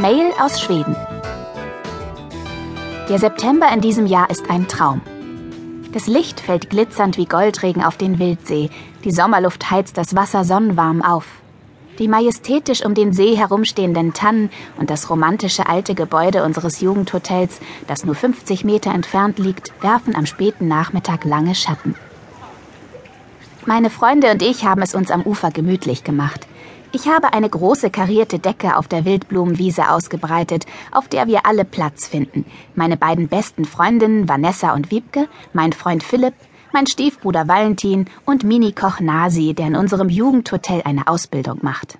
Mail aus Schweden. Der September in diesem Jahr ist ein Traum. Das Licht fällt glitzernd wie Goldregen auf den Wildsee. Die Sommerluft heizt das Wasser sonnenwarm auf. Die majestätisch um den See herumstehenden Tannen und das romantische alte Gebäude unseres Jugendhotels, das nur 50 Meter entfernt liegt, werfen am späten Nachmittag lange Schatten. Meine Freunde und ich haben es uns am Ufer gemütlich gemacht. Ich habe eine große karierte Decke auf der Wildblumenwiese ausgebreitet, auf der wir alle Platz finden. Meine beiden besten Freundinnen Vanessa und Wiebke, mein Freund Philipp, mein Stiefbruder Valentin und Minikoch Nasi, der in unserem Jugendhotel eine Ausbildung macht.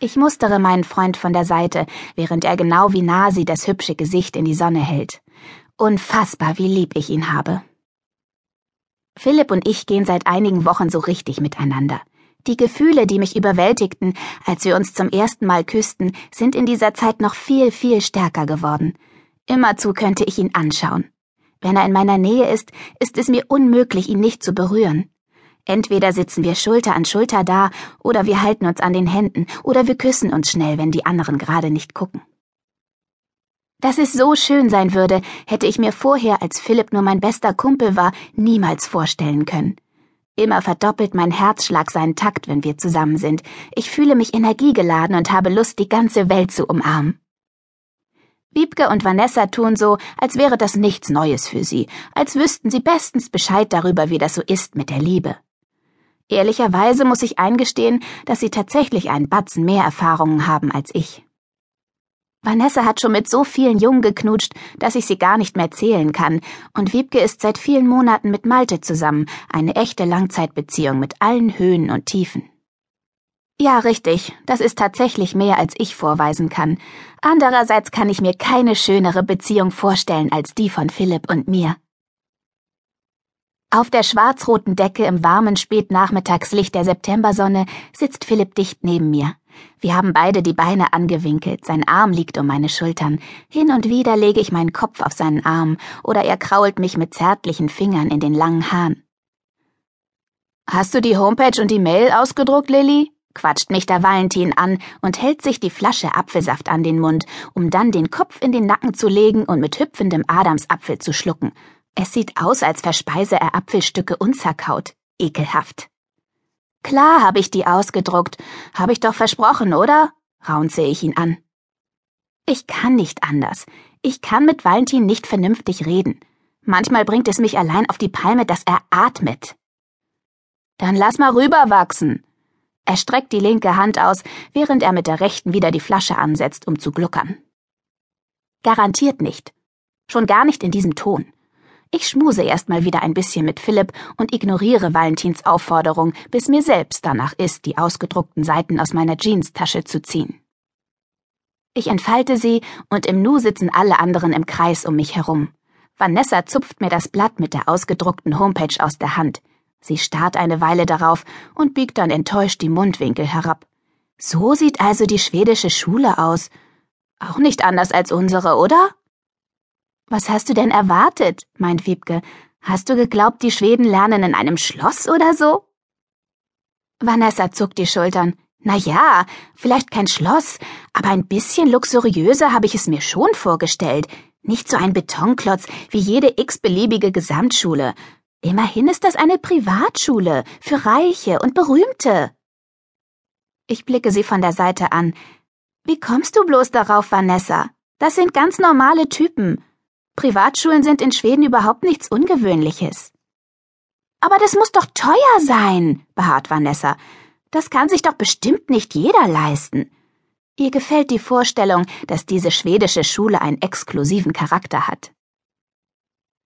Ich mustere meinen Freund von der Seite, während er genau wie Nasi das hübsche Gesicht in die Sonne hält. Unfassbar, wie lieb ich ihn habe. Philipp und ich gehen seit einigen Wochen so richtig miteinander. Die Gefühle, die mich überwältigten, als wir uns zum ersten Mal küssten, sind in dieser Zeit noch viel, viel stärker geworden. Immerzu könnte ich ihn anschauen. Wenn er in meiner Nähe ist, ist es mir unmöglich, ihn nicht zu berühren. Entweder sitzen wir Schulter an Schulter da, oder wir halten uns an den Händen, oder wir küssen uns schnell, wenn die anderen gerade nicht gucken. Dass es so schön sein würde, hätte ich mir vorher, als Philipp nur mein bester Kumpel war, niemals vorstellen können. Immer verdoppelt mein Herzschlag seinen Takt, wenn wir zusammen sind. Ich fühle mich energiegeladen und habe Lust, die ganze Welt zu umarmen. Wiebke und Vanessa tun so, als wäre das nichts Neues für sie, als wüssten sie bestens Bescheid darüber, wie das so ist mit der Liebe. Ehrlicherweise muss ich eingestehen, dass sie tatsächlich einen Batzen mehr Erfahrungen haben als ich. Vanessa hat schon mit so vielen Jungen geknutscht, dass ich sie gar nicht mehr zählen kann, und Wiebke ist seit vielen Monaten mit Malte zusammen, eine echte Langzeitbeziehung mit allen Höhen und Tiefen. Ja, richtig, das ist tatsächlich mehr, als ich vorweisen kann. Andererseits kann ich mir keine schönere Beziehung vorstellen als die von Philipp und mir. Auf der schwarz-roten Decke im warmen Spätnachmittagslicht der Septembersonne sitzt Philipp dicht neben mir. Wir haben beide die Beine angewinkelt, sein Arm liegt um meine Schultern. Hin und wieder lege ich meinen Kopf auf seinen Arm, oder er krault mich mit zärtlichen Fingern in den langen Haaren. Hast du die Homepage und die Mail ausgedruckt, Lilly? quatscht mich der Valentin an und hält sich die Flasche Apfelsaft an den Mund, um dann den Kopf in den Nacken zu legen und mit hüpfendem Adamsapfel zu schlucken. Es sieht aus, als verspeise er Apfelstücke unzerkaut. Ekelhaft. Klar habe ich die ausgedruckt. Habe ich doch versprochen, oder? raunze ich ihn an. Ich kann nicht anders. Ich kann mit Valentin nicht vernünftig reden. Manchmal bringt es mich allein auf die Palme, dass er atmet. Dann lass mal rüberwachsen. Er streckt die linke Hand aus, während er mit der rechten wieder die Flasche ansetzt, um zu gluckern. Garantiert nicht. Schon gar nicht in diesem Ton. Ich schmuse erstmal wieder ein bisschen mit Philipp und ignoriere Valentins Aufforderung, bis mir selbst danach ist, die ausgedruckten Seiten aus meiner Jeanstasche zu ziehen. Ich entfalte sie und im Nu sitzen alle anderen im Kreis um mich herum. Vanessa zupft mir das Blatt mit der ausgedruckten Homepage aus der Hand. Sie starrt eine Weile darauf und biegt dann enttäuscht die Mundwinkel herab. So sieht also die schwedische Schule aus. Auch nicht anders als unsere, oder? Was hast du denn erwartet? meint Wiebke. Hast du geglaubt, die Schweden lernen in einem Schloss oder so? Vanessa zuckt die Schultern. Na ja, vielleicht kein Schloss, aber ein bisschen luxuriöser habe ich es mir schon vorgestellt. Nicht so ein Betonklotz wie jede x-beliebige Gesamtschule. Immerhin ist das eine Privatschule für Reiche und Berühmte. Ich blicke sie von der Seite an. Wie kommst du bloß darauf, Vanessa? Das sind ganz normale Typen. Privatschulen sind in Schweden überhaupt nichts Ungewöhnliches. Aber das muss doch teuer sein, beharrt Vanessa. Das kann sich doch bestimmt nicht jeder leisten. Ihr gefällt die Vorstellung, dass diese schwedische Schule einen exklusiven Charakter hat.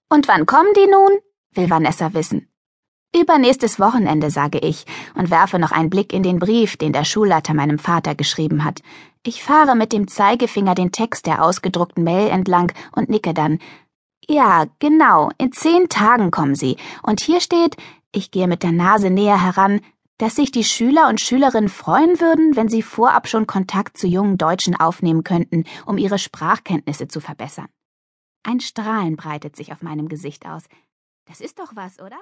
Und wann kommen die nun? will Vanessa wissen. Übernächstes Wochenende, sage ich und werfe noch einen Blick in den Brief, den der Schulleiter meinem Vater geschrieben hat. Ich fahre mit dem Zeigefinger den Text der ausgedruckten Mail entlang und nicke dann. Ja, genau, in zehn Tagen kommen sie. Und hier steht, ich gehe mit der Nase näher heran, dass sich die Schüler und Schülerinnen freuen würden, wenn sie vorab schon Kontakt zu jungen Deutschen aufnehmen könnten, um ihre Sprachkenntnisse zu verbessern. Ein Strahlen breitet sich auf meinem Gesicht aus. Das ist doch was, oder?